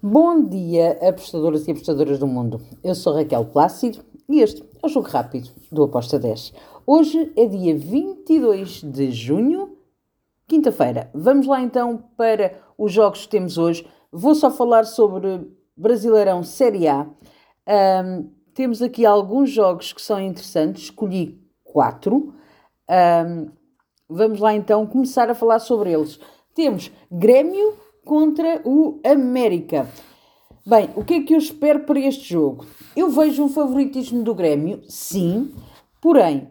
Bom dia, apostadoras e apostadoras do mundo. Eu sou Raquel Plácido e este é o Jogo Rápido do Aposta 10. Hoje é dia 22 de junho, quinta-feira. Vamos lá então para os jogos que temos hoje. Vou só falar sobre Brasileirão Série A. Um, temos aqui alguns jogos que são interessantes, escolhi quatro. Um, vamos lá então começar a falar sobre eles. Temos Grêmio contra o América. Bem, o que é que eu espero para este jogo? Eu vejo um favoritismo do Grêmio, sim, porém,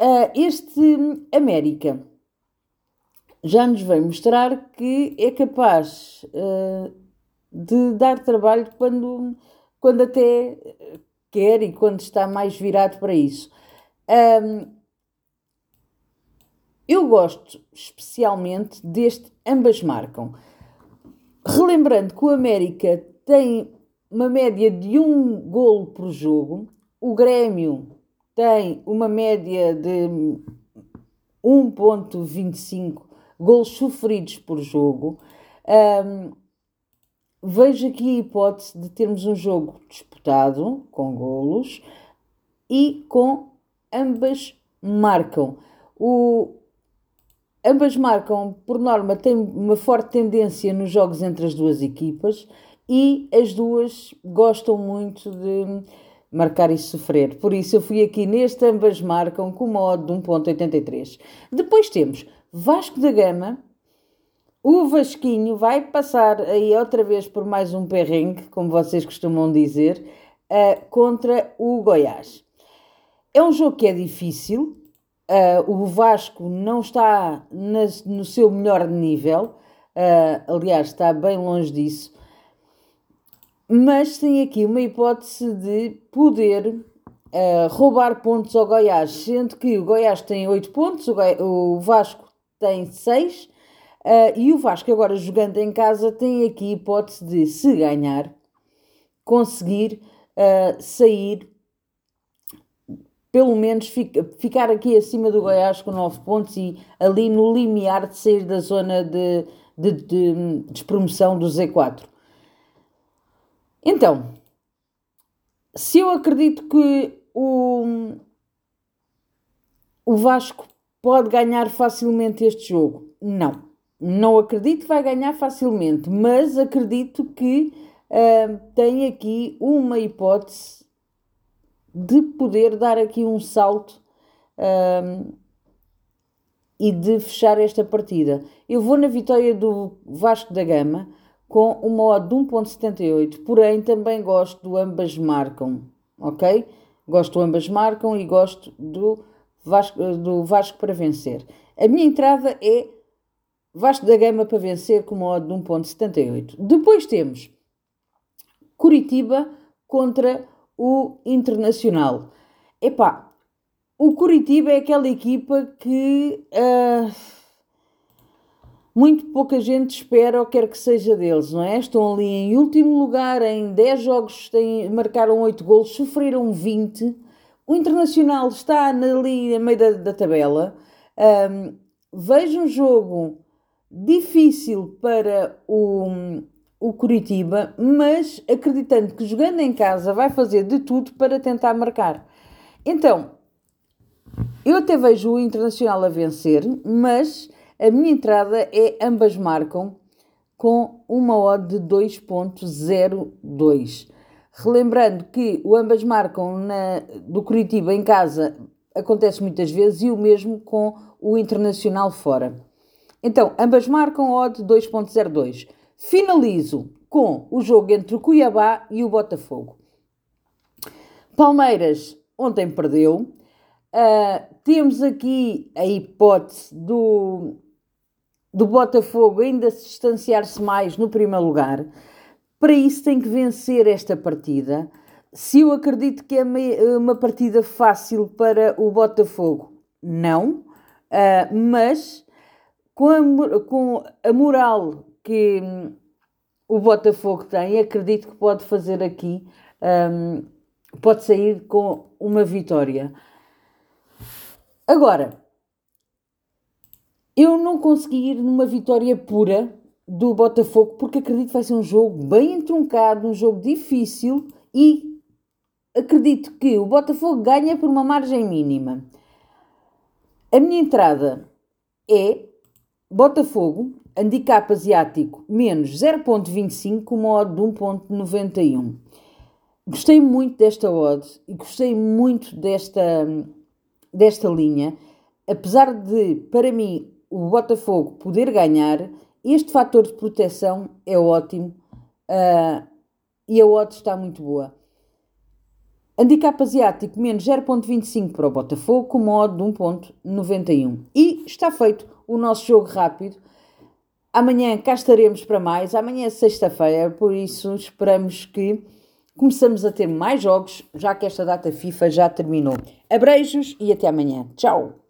uh, este América já nos vai mostrar que é capaz uh, de dar trabalho quando, quando até quer e quando está mais virado para isso. Eu gosto especialmente deste ambas marcam. Relembrando que o América tem uma média de um golo por jogo, o Grêmio tem uma média de 1.25 golos sofridos por jogo. Um, vejo aqui a hipótese de termos um jogo disputado, com golos, e com ambas marcam. O, Ambas marcam, por norma, têm uma forte tendência nos jogos entre as duas equipas e as duas gostam muito de marcar e sofrer. Por isso eu fui aqui neste, ambas marcam com uma odd de 1.83. Depois temos Vasco da Gama, o Vasquinho vai passar aí outra vez por mais um perrengue, como vocês costumam dizer, uh, contra o Goiás. É um jogo que é difícil, Uh, o Vasco não está nas, no seu melhor nível, uh, aliás, está bem longe disso, mas tem aqui uma hipótese de poder uh, roubar pontos ao Goiás, sendo que o Goiás tem 8 pontos, o, o Vasco tem 6, e o Vasco, agora jogando em casa, tem aqui hipótese de, se ganhar, conseguir sair pelo menos ficar aqui acima do Goiás com 9 pontos e ali no limiar de sair da zona de, de, de despromoção do Z4. Então, se eu acredito que o, o Vasco pode ganhar facilmente este jogo, não. Não acredito que vai ganhar facilmente, mas acredito que uh, tem aqui uma hipótese de poder dar aqui um salto um, e de fechar esta partida. Eu vou na vitória do Vasco da Gama com uma odd de 1.78, porém também gosto do ambas marcam, ok? Gosto do ambas marcam e gosto do Vasco, do Vasco para vencer. A minha entrada é Vasco da Gama para vencer com uma odd de 1.78. Depois temos Curitiba contra o Internacional. Epá, o Curitiba é aquela equipa que uh, muito pouca gente espera ou quer que seja deles, não é? Estão ali em último lugar, em 10 jogos têm, marcaram 8 golos, sofreram 20. O Internacional está ali no meio da, da tabela. Um, vejo um jogo difícil para o, o Curitiba, mas acreditando que jogando em casa vai fazer de tudo para tentar marcar. Então, eu até vejo o Internacional a vencer, mas a minha entrada é ambas marcam com uma odd de 2.02. Relembrando que o ambas marcam na, do Curitiba em casa acontece muitas vezes e o mesmo com o Internacional fora. Então, ambas marcam odd 2.02. Finalizo com o jogo entre o Cuiabá e o Botafogo. Palmeiras ontem perdeu. Uh, temos aqui a hipótese do, do Botafogo ainda se distanciar-se mais no primeiro lugar. Para isso tem que vencer esta partida. Se eu acredito que é uma partida fácil para o Botafogo, não. Uh, mas com a, com a moral que hum, o Botafogo tem, acredito que pode fazer aqui, um, pode sair com uma vitória. Agora, eu não consegui ir numa vitória pura do Botafogo, porque acredito que vai ser um jogo bem entroncado, um jogo difícil e acredito que o Botafogo ganha por uma margem mínima. A minha entrada é Botafogo, handicap asiático menos 0.25, uma odd de 1.91. Gostei muito desta odd e gostei muito desta, desta linha, apesar de, para mim, o Botafogo poder ganhar, este fator de proteção é ótimo uh, e a odd está muito boa. Handicap asiático menos 0.25 para o Botafogo com modo de 1.91. E está feito o nosso jogo rápido. Amanhã cá estaremos para mais. Amanhã é sexta-feira, por isso esperamos que começamos a ter mais jogos, já que esta data FIFA já terminou. Abreijos e até amanhã. Tchau!